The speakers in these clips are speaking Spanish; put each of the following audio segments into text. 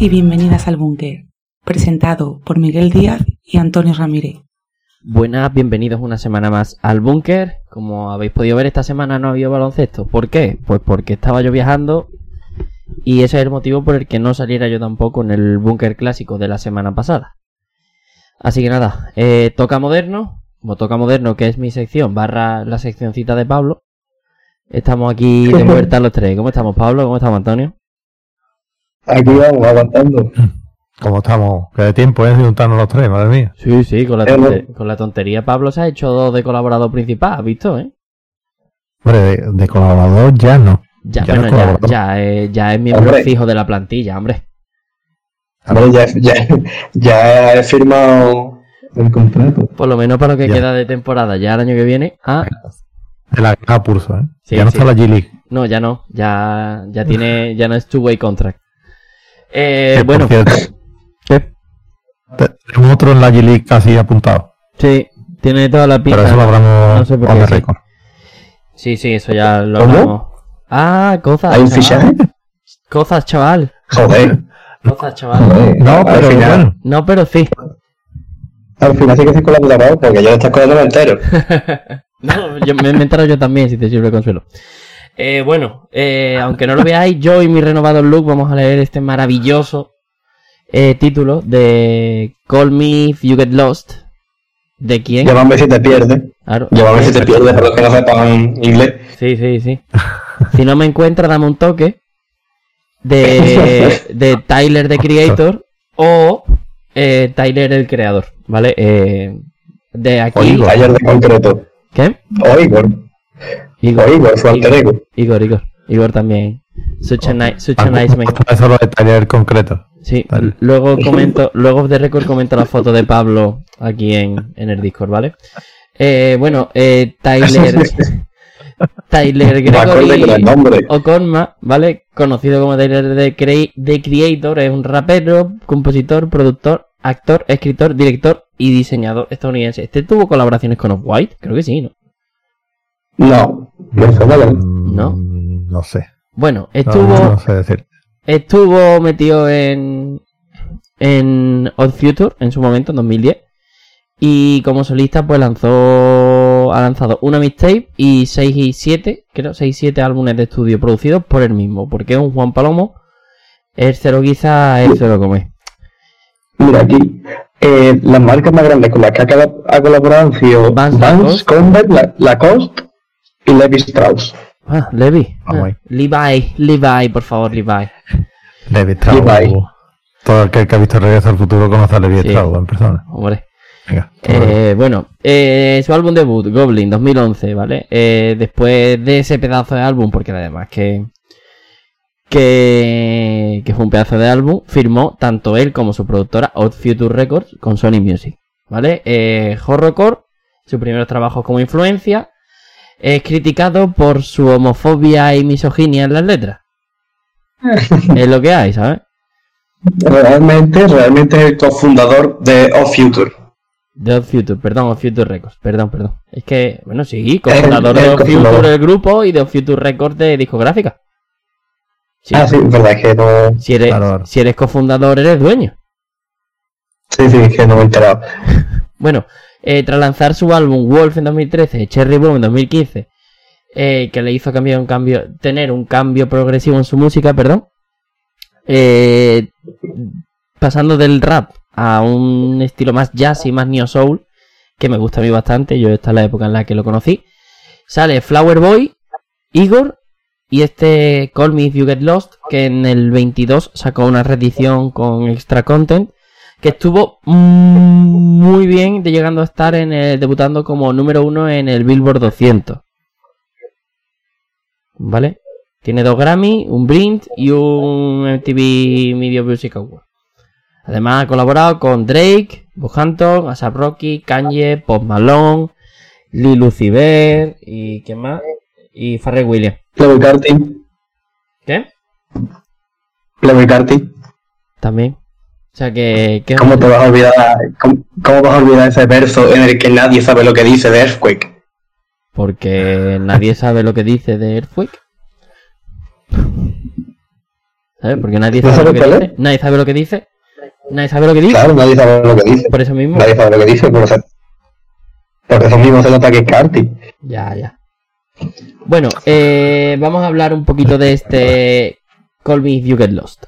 Y bienvenidas al Búnker, presentado por Miguel Díaz y Antonio Ramírez. Buenas, bienvenidos una semana más al búnker. Como habéis podido ver, esta semana no ha habido baloncesto. ¿Por qué? Pues porque estaba yo viajando y ese es el motivo por el que no saliera yo tampoco en el búnker clásico de la semana pasada. Así que nada, eh, toca moderno, como toca moderno, que es mi sección, barra la seccioncita de Pablo. Estamos aquí de vuelta los tres. ¿Cómo estamos, Pablo? ¿Cómo estamos, Antonio? Aquí vamos, aguantando. ¿Cómo estamos? Que de tiempo es de juntarnos los tres, madre mía. Sí, sí, con la, Eh, tonte- con la tontería Pablo se ha hecho de colaborador principal, ¿has visto, eh? Hombre, de, de colaborador ya no. Ya, Ya no bueno, ya, ya, eh, ya es miembro Hombre. fijo de la plantilla, hombre. Hombre, ya, ya, ya he firmado el contrato. Por lo menos para lo que Ya. queda de temporada, ya el año que viene. Ah, De la caja pulso, ¿eh? Sí, ya no sí. está la G-League. no, ya no, ya, ya tiene, ya no es two-way contract. Eh, por bueno, tenemos otro en la G-League casi apuntado. sí, tiene toda la pinta. Pero eso lo hablamos no sé por qué, sí. Sí, sí, eso ya lo ¿Cómo? hablamos. Ah, cosas. ¿Hay un chaval. fichaje? Cosas, chaval. Joder. Cosas, chaval. joder. No, al pero final, bueno. No, pero sí. Al final sí que estoy colaborador porque yo lo estoy colando entero. No, yo, me, me entero yo también, si te sirve de consuelo. Eh, bueno, eh, aunque no lo veáis, yo y mi renovado look vamos a leer este maravilloso eh, título de Call Me If You Get Lost. ¿De quién? Llámame si te pierdes. Claro. Llámame si te pierdes para los que no sepan inglés. Sí, sí, sí. Si no me encuentra, dame un toque. De, de Tyler, the Creator, o eh, Tyler, el creador, ¿vale? Eh, de aquí. Oigo. Ayer de concreto. ¿Qué? O Igor. Igor. O Igor, su alter ego. Igor, Igor. Igor también. Such a, ni- such a Ah, nice man. Eso lo concreto. Sí, luego comento, luego de récord comento la foto de Pablo aquí en, en el Discord, ¿vale? Eh, bueno, eh, Tyler, Tyler Gregory. Okonma, ¿vale? Conocido como Tyler the, Crea- The Creator, es un rapero, compositor, productor, actor, escritor, director y diseñador estadounidense. Este tuvo colaboraciones con Off-White, creo que sí, ¿no? No. Mm, ¿No? No sé. Bueno, No, estuvo... no sé decir. Estuvo metido en, en Odd Future en su momento, en 2010. Y como solista, pues lanzó. Ha lanzado una mixtape y 6 y 7, creo, 6 y 7 álbumes de estudio producidos por él mismo. Porque es un Juan Palomo. El cero quizá es cero come. Mira aquí. Eh, las marcas más grandes con las que ha, colaborado han sido Vans, Vans. Converse, La- Lacoste y Levi Strauss. Ah, Levi. Ah. Levi, Levi, por favor, Levi. Levi Strauss. Levi. Todo el que, que ha visto Regreso al Futuro conoce a Levi Sí. Strauss en persona. Hombre. Venga. Eh, bueno, eh, su álbum debut, Goblin, 2011, ¿vale? Eh, después de ese pedazo de álbum, porque además que, que, que fue un pedazo de álbum, firmó tanto él como su productora Odd Future Records con Sony Music, ¿vale? Eh, Horrorcore, sus primeros trabajos como influencia, es criticado por su homofobia y misoginia en las letras. es lo que hay, ¿sabes? Realmente, realmente es el cofundador de Off Future. De Odd Future, perdón, Odd Future Records, perdón, perdón. Es que, bueno, sí, cofundador El- de Odd Future del grupo y de Odd Future Records de discográfica. Sí, Ah, sí, verdad que no. eres, si eres cofundador, eres dueño. Sí, sí, que no me he enterado. Bueno, eh, tras lanzar su álbum Wolf en 2013, Cherry Bomb en 2015, eh, que le hizo cambiar un cambio, tener un cambio progresivo en su música, perdón, eh, pasando del rap a un estilo más jazz y más neo soul, que me gusta a mí bastante, yo esta es la época en la que lo conocí, sale Flower Boy Igor y este Call Me If You Get Lost, que en el 22 sacó una reedición con extra content, que estuvo mm, muy bien, de llegando a estar en el, debutando como número uno en el Billboard 200. ¿Vale? Tiene dos Grammy, un Blind y un MTV Media Music Award. Además ha colaborado con Drake, Buhanton, Asap Rocky, Kanye, Post Malone, Lil Uzi Vert y ¿qué más? Y Pharrell Williams. Playboy Carti. ¿Qué? También. O sea que... que- ¿Cómo te vas a olvidar, cómo, cómo vas a olvidar ese verso en el que nadie sabe lo que dice de Earthquake? Porque nadie sabe lo que dice de Earthquake. ¿Sabes? Porque nadie ¿No sabe lo que dice. Nadie sabe lo que dice. Nadie sabe lo que dice. Claro, nadie sabe lo que dice. Por eso mismo. Nadie sabe lo que dice, por, eso- por eso mismo se nota que es Carti. Ya, ya. Bueno, eh, vamos a hablar un poquito de este Call Me If You Get Lost.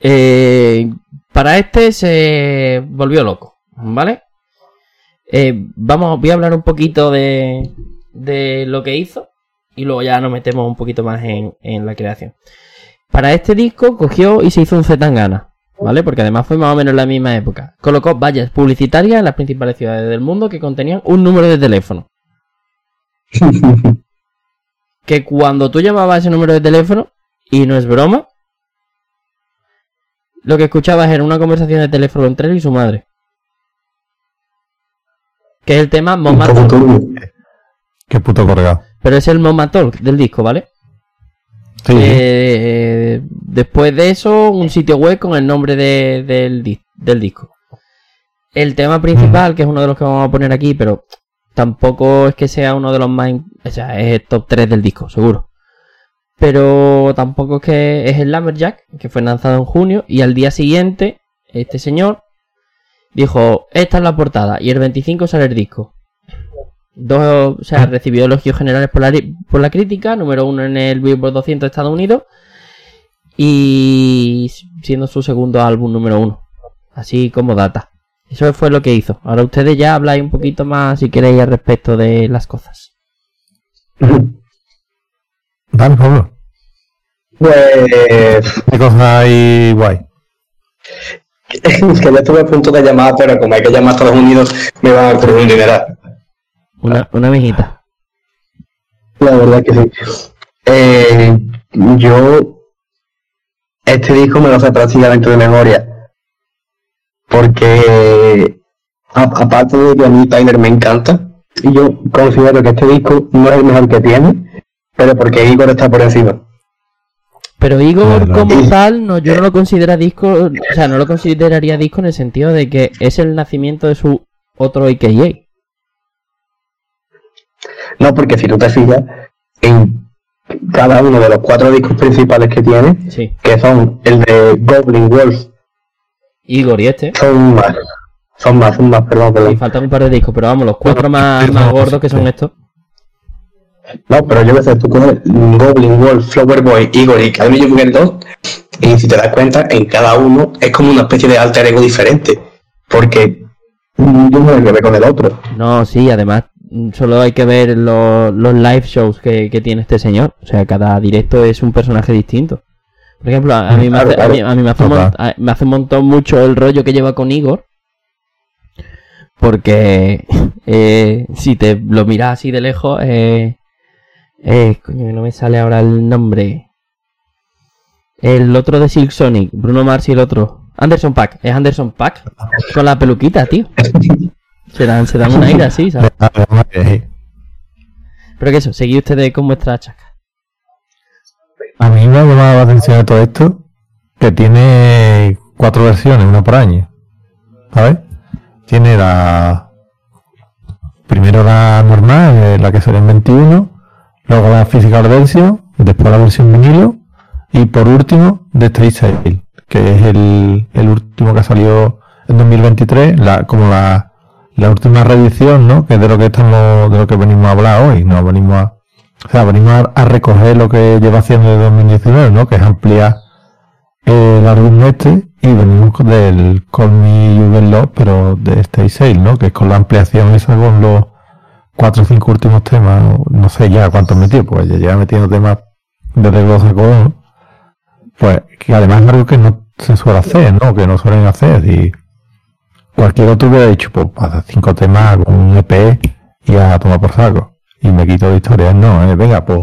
Eh, para este se volvió loco, ¿vale? Eh, vamos, voy a hablar un poquito de, de lo que hizo y luego ya nos metemos un poquito más en, en la creación. Para este disco cogió y se hizo un Zetangana, ¿vale? Porque además fue más o menos en la misma época. Colocó vallas publicitarias en las principales ciudades del mundo que contenían un número de teléfono. que cuando tú llamabas ese número de teléfono, y no es broma, lo que escuchabas era una conversación de teléfono entre él y su madre. Que es el tema Un Mama poco Talk. turbio. Qué puto colgado. Pero es el Mama Talk del disco, ¿vale? Sí, Eh, después de eso, un sitio web con el nombre de- del, di- del disco. El tema principal, que es uno de los que vamos a poner aquí, pero tampoco es que sea uno de los más... O sea, es el top 3 del disco, seguro. Pero tampoco es que es el Lumberjack, que fue lanzado en junio, y al día siguiente, este señor dijo, esta es la portada, y el 25 sale el disco. Dos, o sea, recibió elogios generales por la, por la crítica, número uno en el Billboard 200 de Estados Unidos y siendo su segundo álbum número uno, así como data. Eso fue lo que hizo. Ahora ustedes ya habláis un poquito más si queréis al respecto de las cosas. Dale, Pablo. Pues ¿Qué cosa hay guay? que yo estuve a punto de llamar, pero como hay que llamar a Estados Unidos, me van a ocurrir un dineral. Una, una mijita. La verdad que sí. Eh, yo este disco me lo sé prácticamente de memoria. Porque a- aparte de que a mí Tyler me encanta, y yo considero que este disco no es el mejor que tiene, pero porque Igor está por encima. Pero Igor Claro. como tal, no, yo no lo considero disco, o sea, no lo consideraría disco en el sentido de que es el nacimiento de su otro AKA. No, porque si tú te fijas en cada uno de los cuatro discos principales que tiene, Sí. que son el de Goblin Wolf, Igor y este. son más, son más, son más, perdón, Y perdón. faltan un par de discos, pero vamos, los cuatro más, más gordos que son estos. No, pero yo que sé, tú coges Goblin Wolf, Flower Boy, Igor y You Get Lost, y si te das cuenta, en cada uno es como una especie de alter ego diferente, porque uno no tiene que ver con el otro. No, sí, además solo hay que ver lo- los live shows que, que tiene este señor. O sea, cada directo es un personaje distinto. Por ejemplo, a, a mí, me hace, a, mí, a mí me, hace mon- me hace un montón mucho el rollo que lleva con Igor. Porque eh, si te lo miras así de lejos, eh, eh, coño, no me sale ahora el nombre. El otro de Silk Sonic, Bruno Mars y el otro. Anderson Pack, es Anderson Pack con la peluquita, tío. Se dan, se dan un aire así, ¿sabes? Dale. Pero que eso, seguid ustedes con vuestra chaca. A mí me ha llamado la atención de todo esto que tiene cuatro versiones, una por año. ¿Sabes? Tiene la. Primero la normal, la que salió en 21, luego la physical version, después la versión vinilo y por último The Stay Sale, que es el, el último que salió en 2023, la, como la, la última reedición, ¿no? Que es de lo que estamos, de lo que venimos a hablar hoy, no venimos a, o sea, venimos a, recoger lo que lleva haciendo desde 2019, ¿no? Que es ampliar el álbum este y venimos del Call Me You Lost, pero de Stay Sale, ¿no? Que es con la ampliación esa con los cuatro o cinco últimos temas, no- sé ya cuántos metió, pues ya lleva metiendo temas desde que lo sacó. Pues que además es algo que no se suele hacer, ¿no? Que no suelen hacer y cualquier otro hubiera dicho, pues hacer cinco temas con un EP y a tomar por saco. Y me quito de historias, no, eh, venga, pues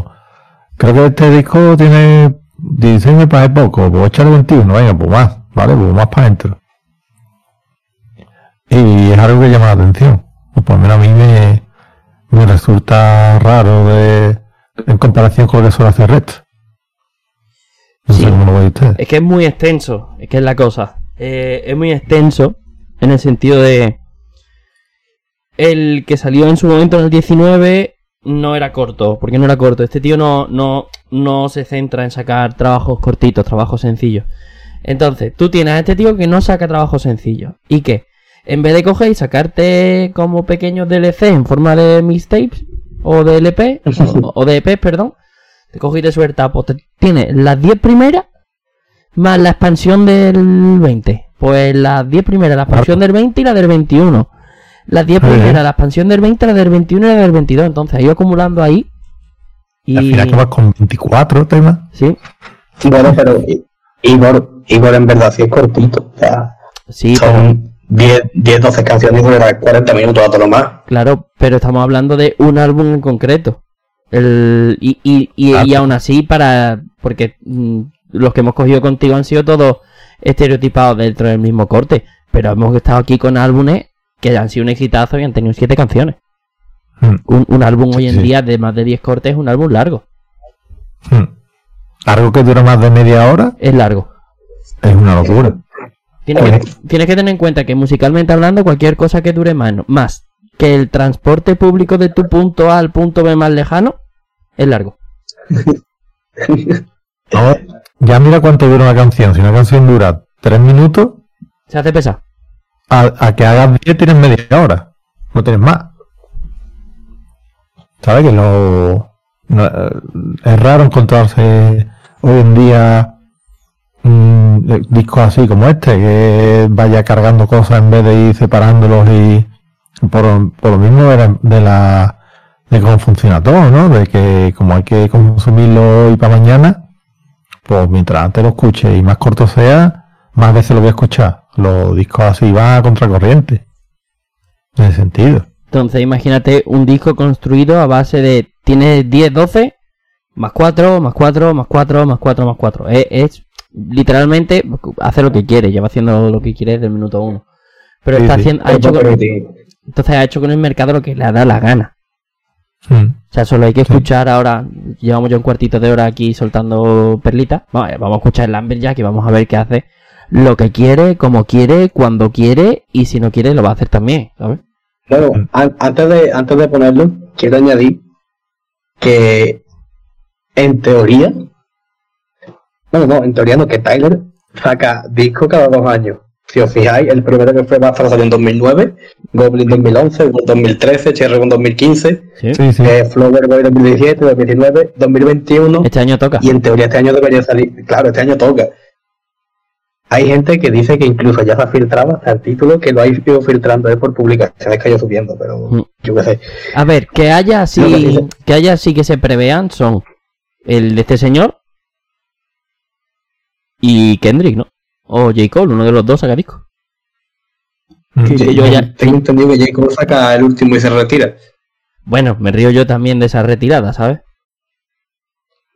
creo que este disco tiene 16 me parece poco, pues echarle 21, venga, pues más, ¿vale? Pues más para adentro. Y es algo que llama la atención. O por lo menos a mí me, me resulta raro de, en comparación con lo que suele hacer Red. No Sí. sé cómo lo veis ustedes. Es que es muy extenso, es que es la cosa. Eh, es muy extenso en el sentido de. El que salió en su momento en el 19 no era corto, porque no era corto. Este tío no, no, no se centra en sacar trabajos cortitos, trabajos sencillos. Entonces, tú tienes a este tío que no saca trabajos sencillos. ¿Y qué? En vez de coger y sacarte como pequeños DLC en forma de mixtapes, o de LP, o, o de EP, perdón, te coges y te suelta, pues te- tienes las 10 primeras más la expansión del 20. Pues las 10 primeras, la expansión del 20 y la del 21. Las 10 Muy bien. primeras, la expansión del 20, la del 21 y la del 22. Entonces, ha ido acumulando ahí. Y... Al final acabas con 24 temas. Sí, Bueno, pero Igor, Igor en verdad sí es cortito. O sea, sí, son 10, 10, 12 canciones dura 40 minutos a todo lo más. claro, pero estamos hablando de un álbum en concreto. El, y, y, y, Ah, y aún así, para. Porque mm, los que hemos cogido contigo han sido todos estereotipados dentro del mismo corte. Pero hemos estado aquí con álbumes que han sido un exitazo y han tenido siete canciones. Mm, Un, un álbum hoy en Sí. día de más de 10 cortes es un álbum largo. mm. Algo que dura más de media hora Es largo. es una locura. Tienes que, tienes que tener en cuenta que musicalmente hablando, cualquier cosa que dure más, más que el transporte público de tu punto A al punto B más lejano, es largo. Ya mira cuánto dura una canción. Si una canción dura 3 minutos, Se hace pesado. a, a que hagas 10 tienes media hora. No tienes más. ¿Sabes? Que lo, no- eh, es raro encontrarse hoy en día discos así como este, que vaya cargando cosas en vez de ir separándolos y por, por lo mismo de la, de la de cómo funciona todo, ¿no? De que como hay que consumirlo hoy para mañana, pues mientras antes lo escuche y más corto sea, más veces lo voy a escuchar. Los discos así van a contracorriente. En ese sentido. Entonces, imagínate un disco construido a base de. Tiene 10, 12, más 4, más 4, más 4, más 4, más 4. Es, es literalmente hace lo que quiere, lleva haciendo lo que quiere desde el minuto 1. Pero Sí, está sí. haciendo. Ha hecho con, entonces ha hecho con el mercado lo que le da la gana. Mm. O sea, solo hay que Sí. escuchar ahora. Llevamos ya un cuartito de hora aquí soltando perlitas. Vamos, a- vamos a escuchar el Lumberjack y vamos a ver qué hace. Lo que quiere, como quiere, cuando quiere y si no quiere lo va a hacer también, ¿sabes? Bueno, Mm. an- antes, de, antes de ponerlo, quiero añadir que en teoría, bueno, no, en teoría no, que Tyler saca disco cada dos años. Si os fijáis, el primero que fue Bastard salió en 2009, Goblin 2011, Gun 2013, Cherry Gun 2015, Sí. Sí, sí. eh, Flower Boy 2017, 2019, 2021 Este año toca. y en teoría este año debería salir, claro, este año toca. Hay gente que dice que incluso ya se ha filtrado hasta el título, que lo ha ido filtrando él por publicaciones que ha ido subiendo, pero Mm. yo qué sé. A ver, que haya así, que haya así que se prevean son el de este señor y Kendrick, ¿no? O J. Cole, uno de los dos saca disco. Mm. Sí, yo ya- Tengo entendido que J. Cole saca el último y se retira. Bueno, me río yo también de esa retirada, ¿sabes?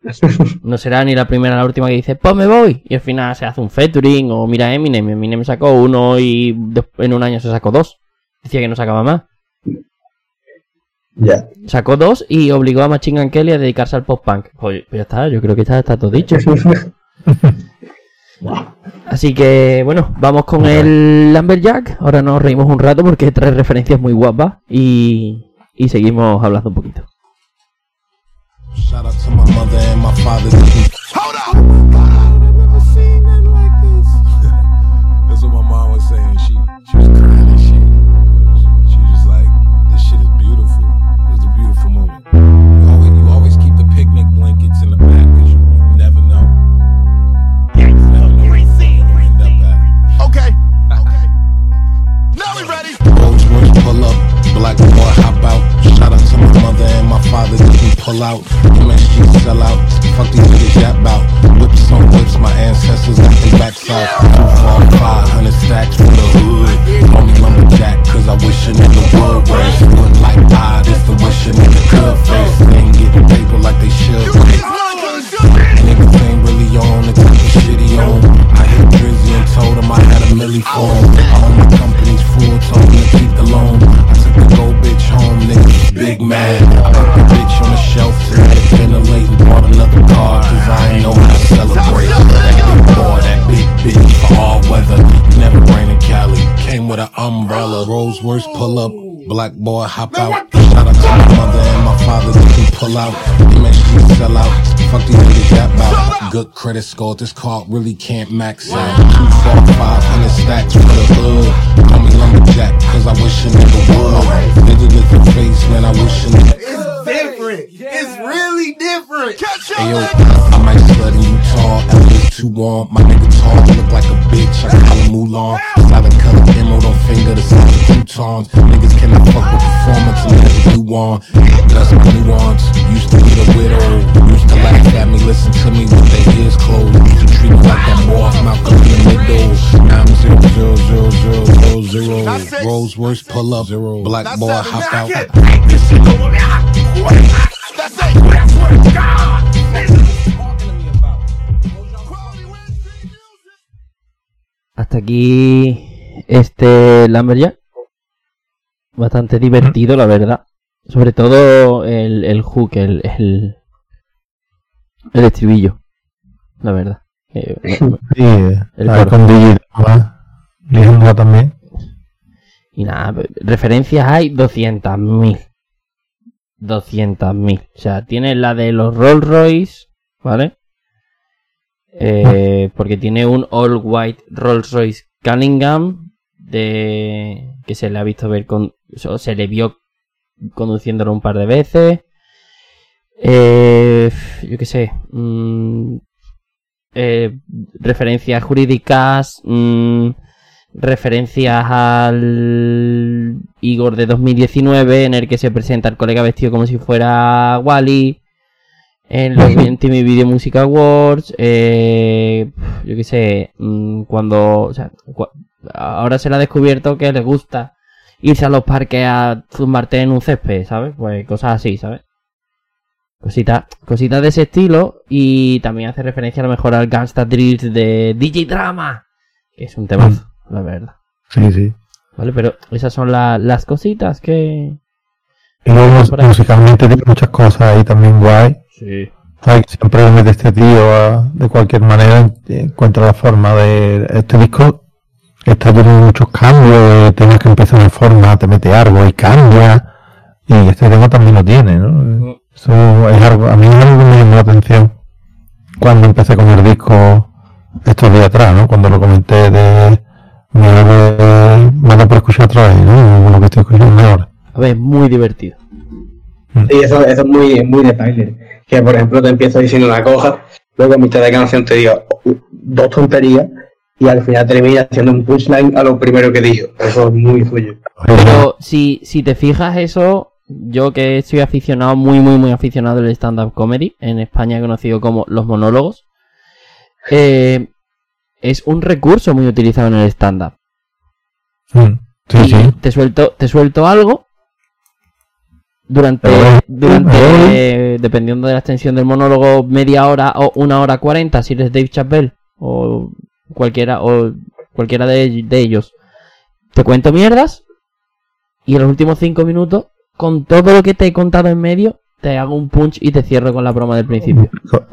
No será ni la primera ni la última que dice, pues me voy. Y al final se hace un featuring o mira Eminem. Eminem sacó uno y en un año se sacó dos. Decía que no sacaba más. Ya. Sacó dos y obligó a Machine Gun Kelly a dedicarse al pop punk. Pues, pues ya está, yo creo que está, está todo dicho. Así que bueno, vamos con el Lumberjack. Ahora nos reímos un rato porque trae referencias muy guapas y, y seguimos hablando un poquito. Shout out to my mother and my father's big mad. I put the bitch on the shelf ventilate and bought another car, cause I ain't know how to celebrate. That big boy, that big bitch for all weather. Never rain in Cali, came with an umbrella. Rolls Royce pull up, black boy hop out. Shout out to my mother and my father, they can pull out. MSG sell out. Fuck these niggas that bout. Good credit score, this card really can't max out. Two, four, five hundred stacks for the hood. Call me lumberjack, cause I wish a nigga would. Nigga with the face, man, I wish a nigga. It's different. Yeah. It's really different. Hey yo, I might slut in Utah, LA's too warm. My nigga tall, look like a bitch, I call him Mulan. Solid color emerald on finger, the size of croutons. Niggas cannot fuck with performance unless it's you on. That's my nuance. Used to be the widow, used to laugh at me, listen to me with their ears closed. Used to treat me like that boy from Malcolm in the middle. Rolls Royce pull up zero. Black boy hop out. Hasta aquí este Lumberjack. Bastante divertido, la verdad. Sobre todo el, el hook, el, el, el estribillo. La verdad. Eh, Sí, El ahí coro. también. Y nada, referencias hay 200.000. 200.000. O sea, tiene la de los Rolls Royce, ¿vale? Eh, porque tiene un All White Rolls Royce Cunningham de que se le ha visto ver con o se le vio conduciéndolo un par de veces. Eh, yo qué sé. mm, eh, referencias jurídicas. mm, referencias al Igor de 2019 en el que se presenta el colega vestido como si fuera Wally en los MTV Video Music Awards eh, yo qué sé mm, cuando o sea, ahora se le ha descubierto que le gusta irse a los parques a zumbarte en un césped ¿sabes? pues cosas así ¿sabes? Cositas, cositas de ese estilo y también hace referencia a lo mejor al Gangsta Drills de DJ Drama que es un temazo, la verdad. Sí, sí. ¿Vale? Pero esas son la- las cositas que... Y luego musicalmente tiene muchas cosas ahí también guay. Sí. ¿Sabes? Siempre mete este tío a- de cualquier manera, encuentra la forma de este disco. Está teniendo muchos cambios, de temas que empiezan de forma, te mete algo y cambia. Y este tema también lo tiene, ¿no? Eso es algo, a mí es algo que me llamó la atención cuando empecé con el disco estos días atrás, ¿no? Cuando lo comenté de me dado por escuchar otra vez, ¿no? Lo que estoy escuchando ahora. A ver, muy divertido. Sí, eso, eso es muy, muy de Tyler. Que por ejemplo te empieza diciendo una cosa, luego a mitad de canción te diga dos tonterías y al final termina haciendo un punchline a lo primero que dijo. Eso es muy suyo. Pero si, si te fijas eso, yo que soy aficionado, muy, muy, muy aficionado del stand-up comedy, en España conocido como los monólogos, eh, es un recurso muy utilizado en el stand-up. Mm, Sí, y sí. te suelto te suelto algo durante durante pero- eh, dependiendo de la extensión del monólogo media hora o una hora cuarenta si eres Dave Chappelle o cualquiera o cualquiera de, de ellos te cuento mierdas y en los últimos cinco minutos con todo lo que te he contado en medio te hago un punch y te cierro con la broma del principio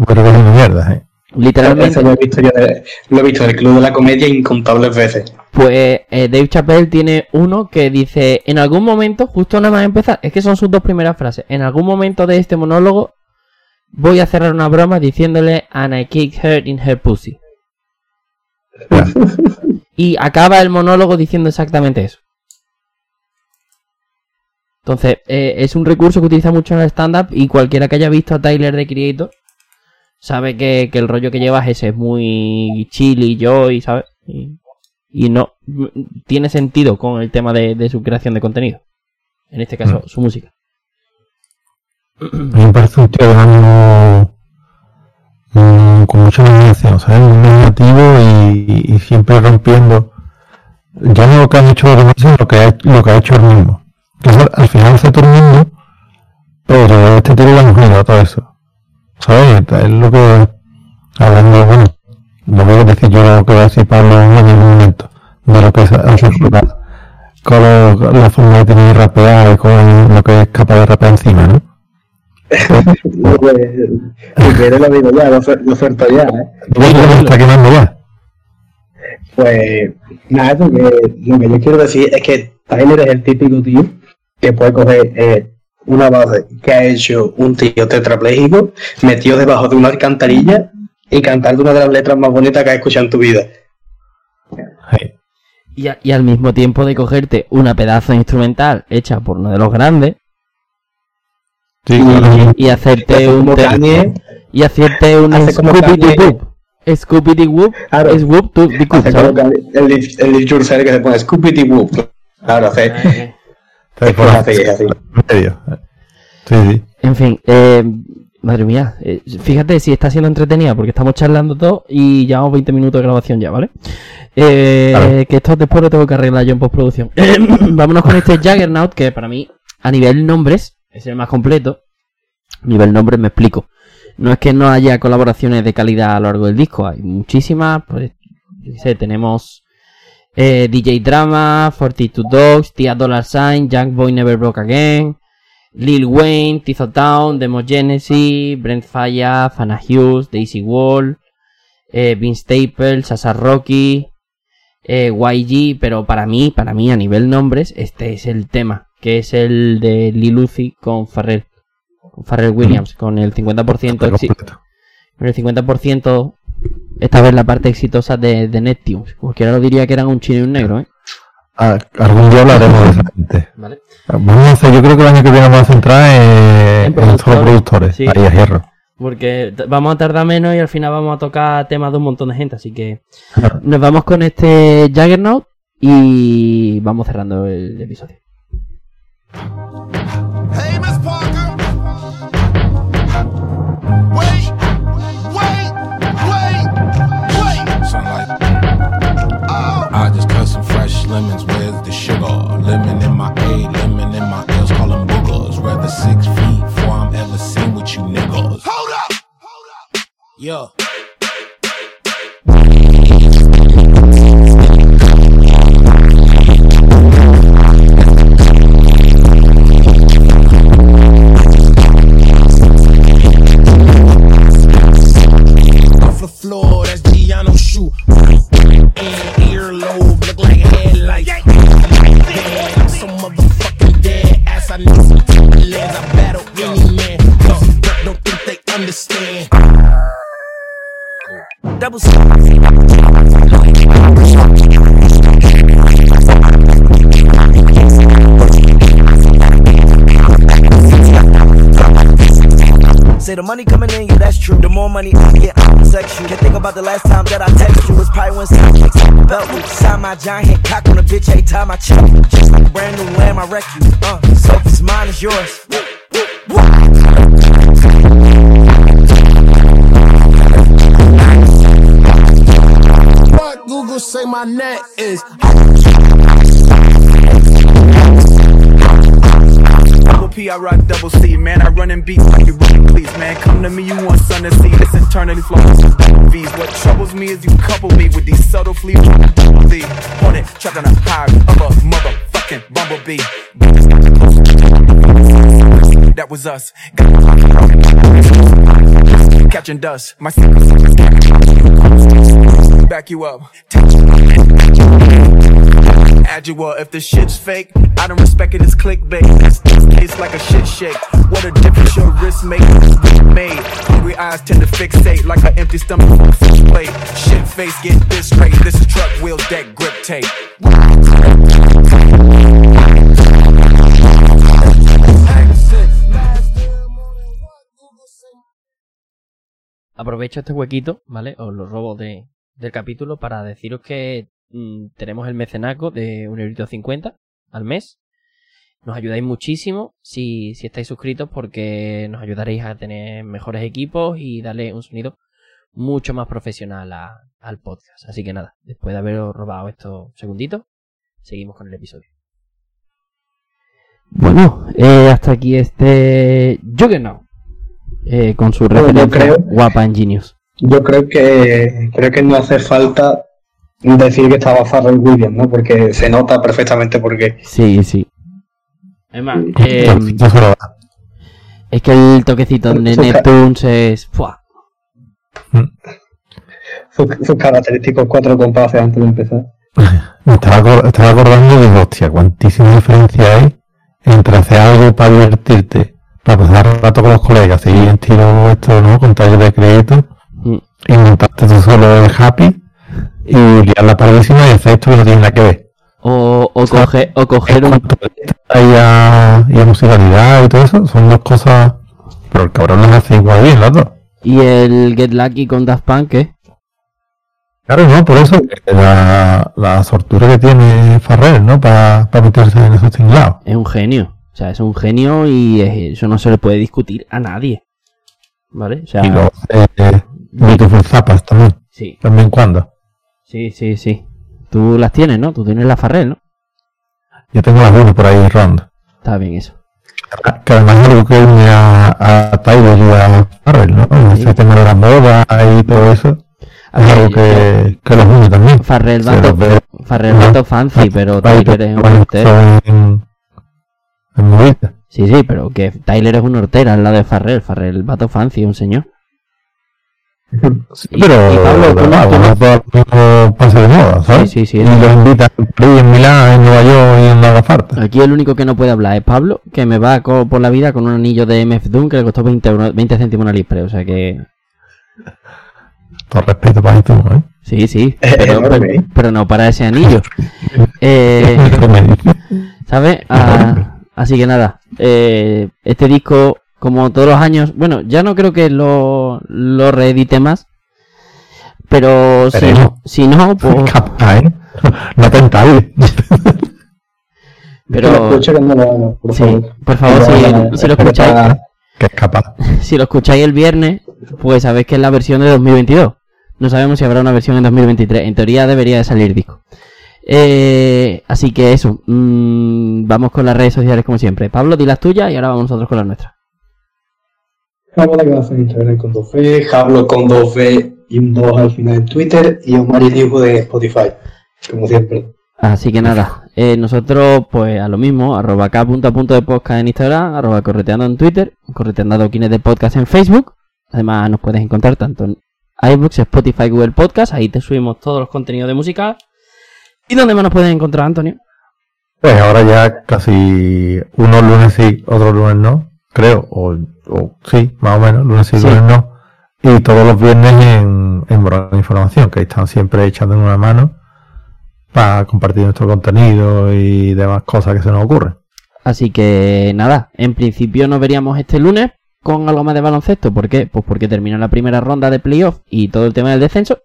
Pero que es una mierda, ¿eh? Literalmente lo he visto yo de- lo he visto en el Club de la Comedia incontables veces. Pues eh, Dave Chappelle tiene uno que dice, en algún momento, justo nada más empezar, es que son sus dos primeras frases, en algún momento de este monólogo voy a cerrar una broma diciéndole and I kick her in her pussy. y acaba el monólogo diciendo exactamente eso. Entonces, eh, es un recurso que utiliza mucho en el stand-up y cualquiera que haya visto a Tyler de Creator sabe que, que el rollo que llevas ese es muy chill y joy, ¿sabes? Y, y no tiene sentido con el tema de, de su creación de contenido. En este caso, su música. Me parece un tío de ánimo mm, con mucha imaginación, ¿sabes? Muy imaginativo y, y siempre rompiendo. Ya no lo que han hecho los demás, sino lo que ha, lo que ha hecho él mismo. Que al final hace todo el mundo, pero este tío le ha unido a todo eso. ¿Sabes? Es lo que, hablando, bueno, no voy a decir yo lo que va a decir Pablo en ningún momento, de lo que es la, con lo- la forma de tener de rapear y con lo que es capaz de rapear encima, ¿no? Pues, si lo digo ya, lo, lo oferto ya, ¿eh? ¿Cómo está quemando ya? Pues nada, lo que, lo que yo quiero decir es que Tyler es el típico tío que puede coger eh, una base que ha hecho un tío tetrapléjico, metido debajo de una alcantarilla y cantando una de las letras más bonitas que has escuchado en tu vida. Sí. Y, a- y al mismo tiempo de cogerte una pedazo de instrumental hecha por uno de los grandes Sí, claro. y hacerte un Kanye, y hacerte un Scooby. Whoop. Scooby Whoop Claro. es Whoop to. Kanye, el, el Lil Jon que se pone Scoopity Whoop. Claro, hace, medio. Sí, sí. En fin, eh, madre mía, eh, fíjate si está siendo entretenida porque estamos charlando todo y llevamos 20 minutos de grabación ya, ¿vale? Eh, Claro. Que esto después lo tengo que arreglar yo en postproducción. Vámonos con este Jaggernaut que para mí, a nivel nombres, es el más completo. A nivel nombres me explico. No es que no haya colaboraciones de calidad a lo largo del disco, hay muchísimas. Pues, sé, tenemos eh, DJ Drama, 42 Dogs, Tia Dollar Sign, Young Boy Never Broke Again, Lil Wayne, Tizo Town, Brent Falla, Fana Hughes, Daisy Wall, eh, Vince Staples, Sasa Rocky, eh, YG, pero para mí, para mí a nivel nombres, este es el tema, que es el de Lil Uzi con Pharrell, con Pharrell Williams, con el 50% Está exi- completo. con el 50% esta vez la parte exitosa de, de Neptunes, ahora lo diría que eran un chino y un negro, ¿eh? Ah, algún día hablaremos de esa gente. ¿Vale? Vamos a hacer, yo creo que el año que viene vamos a centrar en, En productores, productores. sí. Ahí a hierro. Porque vamos a tardar menos y al final vamos a tocar temas de un montón de gente. Así que nos vamos con este Jaggernaut y vamos cerrando el episodio. Lemons with the sugar. Lemon in my A, lemon in my L's, call them boogers. Rather six feet before I'm ever seen with you niggas. Hold up, hold up. Yeah. Double Say the money coming in, yeah, that's true. The more money I get, I'm sexual. Can't think about the last time that I text you. It's probably when some belt loop. Sign my giant cock on a bitch, every time I check. Just a brand new lamb, I wreck you. Uh, so if it's mine, it's yours. What say my net is. Double P, I rock double C, man. I run in beats like you run please, man. Come to me, you want sun to see. This internally flowing V's. What troubles me is you couple me with these subtle fleas. The hornet trapped on a high of a motherfucking bumblebee. That was us. Catching dust. My back you up. If the shit's fake, I don't respect it, it's clickbait. It's like a shit shake. What a difference your wrist make. Rich made. Hungry eyes tend to fixate like an empty stomach fish plate. Shit face, get this straight. This is truck wheel deck grip tape. Aprovecho este huequito, ¿vale? Os lo robo de, del capítulo para deciros que mm, tenemos el mecenaco de 1,50€ al mes. Nos ayudáis muchísimo si, si estáis suscritos porque nos ayudaréis a tener mejores equipos y darle un sonido mucho más profesional a- al podcast. Así que nada, después de haberos robado estos segunditos, seguimos con el episodio. Bueno, eh, hasta aquí este Juggernaut. Eh, con su referencia creo- guapa en Genius. Yo creo que creo que no hace falta decir que estaba Farrell Williams, ¿no? Porque se nota perfectamente porque Sí, sí. Es más, eh, es que el toquecito de Su ca- Neptunes es... ¡fua! sus, sus característicos cuatro compases antes de empezar. Me estaba, acor- estaba acordando digo, hostia, cuantísima diferencia hay entre hacer algo para divertirte, para pasar rato con los colegas, y en tiro esto, ¿no? Con talleres de crédito, Mm. Y montarte tú solo el happy, y liar la paradísima y hacer esto que no tiene nada que ver. O, o, coge- o coger un... y a, y a musicalidad y todo eso, son dos cosas, pero el cabrón las hace igual bien las dos. Y el Get Lucky con Daft Punk, ¿qué? Claro, no, por eso la, la sortura que tiene Farrell, ¿no? Para meterse en esos tinglados. Es un genio. O sea, es un genio y es- eso no se le puede discutir a nadie. ¿Vale? O sea, Y eh, Beautiful Zapas también, sí, también cuando. sí, sí, sí. Tú las tienes, ¿no? Tú tienes la Farrell, ¿no? Yo tengo algunos por ahí ronda. Está bien eso. Que además es algo que une a, a Tyler y a Farrell, ¿no? Sí. Ese tema de la moda y todo eso. A Es ver, algo que, que los une también. Farrell Bato, Farrell. Bato fancy, pero Tyler es un hortera. En, en. Sí, sí, pero que Tyler es un hortera al lado de Farrell. Farrell Bato fancy, un señor. Sí, pero y Pablo, tú no- pase de moda, ¿sabes? Sí, sí, sí. Y los invitan en Milán, en Nueva York y en haga falta. Aquí el único que no puede hablar es Pablo, que me va por la vida con un anillo de MF Doom que le costó 20, euros- 20 céntimos una libre. O sea que... Todo respeto para tú, ¿eh? Sí, sí. Pero, pero- ¿eh? pero no para ese anillo. Eh. ¿Sabes? Ah, así que nada. eh, este disco, como todos los años, bueno, ya no creo que lo, lo reedite más. Pero si no, si no, pues. Capaz, ¿eh? No tentable. Pero. escuche que no lo haga, por Sí, favor. por favor, No si, lo escucháis, que es capaz. si lo escucháis el viernes, pues sabéis que es la versión de 2022. No sabemos si habrá una versión en 2023. En teoría debería de salir disco. Eh, así que eso. mm, vamos con las redes sociales como siempre. Pablo, di las tuyas y ahora vamos nosotros con las nuestras. Jablo que va a hacer Instagram con 2V, Jablo con 2V y un 2 al final en Twitter y Omar y Dibujo de Spotify, como siempre. Así que nada, eh, nosotros pues a lo mismo, arroba k punto a punto de podcast en Instagram, arroba correteando en Twitter, correteando adoquines de podcast en Facebook. Además nos puedes encontrar tanto en iBooks, Spotify, Google Podcast, ahí te subimos todos los contenidos de música. ¿Y dónde más nos puedes encontrar, Antonio? Pues ahora ya casi unos lunes sí, otros lunes no, creo. O, o sí, más o menos, lunes sí, Sí. lunes no. Y todos los viernes en, en Borrón de Información, que están siempre echando una mano para compartir nuestro contenido y demás cosas que se nos ocurren. Así que nada, en principio nos veríamos este lunes con algo más de baloncesto. ¿Por qué? Pues porque termina la primera ronda de playoff y todo el tema del descenso.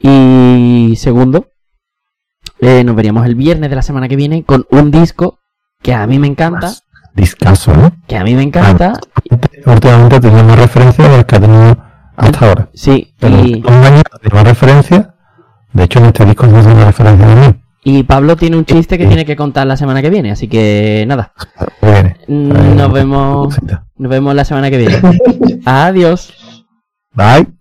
Y segundo, eh, nos veríamos el viernes de la semana que viene con un disco que a mí me encanta. Discaso, ¿no? Que a mí me encanta. Últimamente tenía más referencia de las que ha tenido hasta ahora. Sí, Pero y, un año tiene más referencia. De hecho, en este disco se hace una referencia de mí. y Pablo tiene un chiste que tiene que contar la semana que viene. Así que nada, Viene. Nos vemos, nos vemos la semana que viene. Adiós. Bye.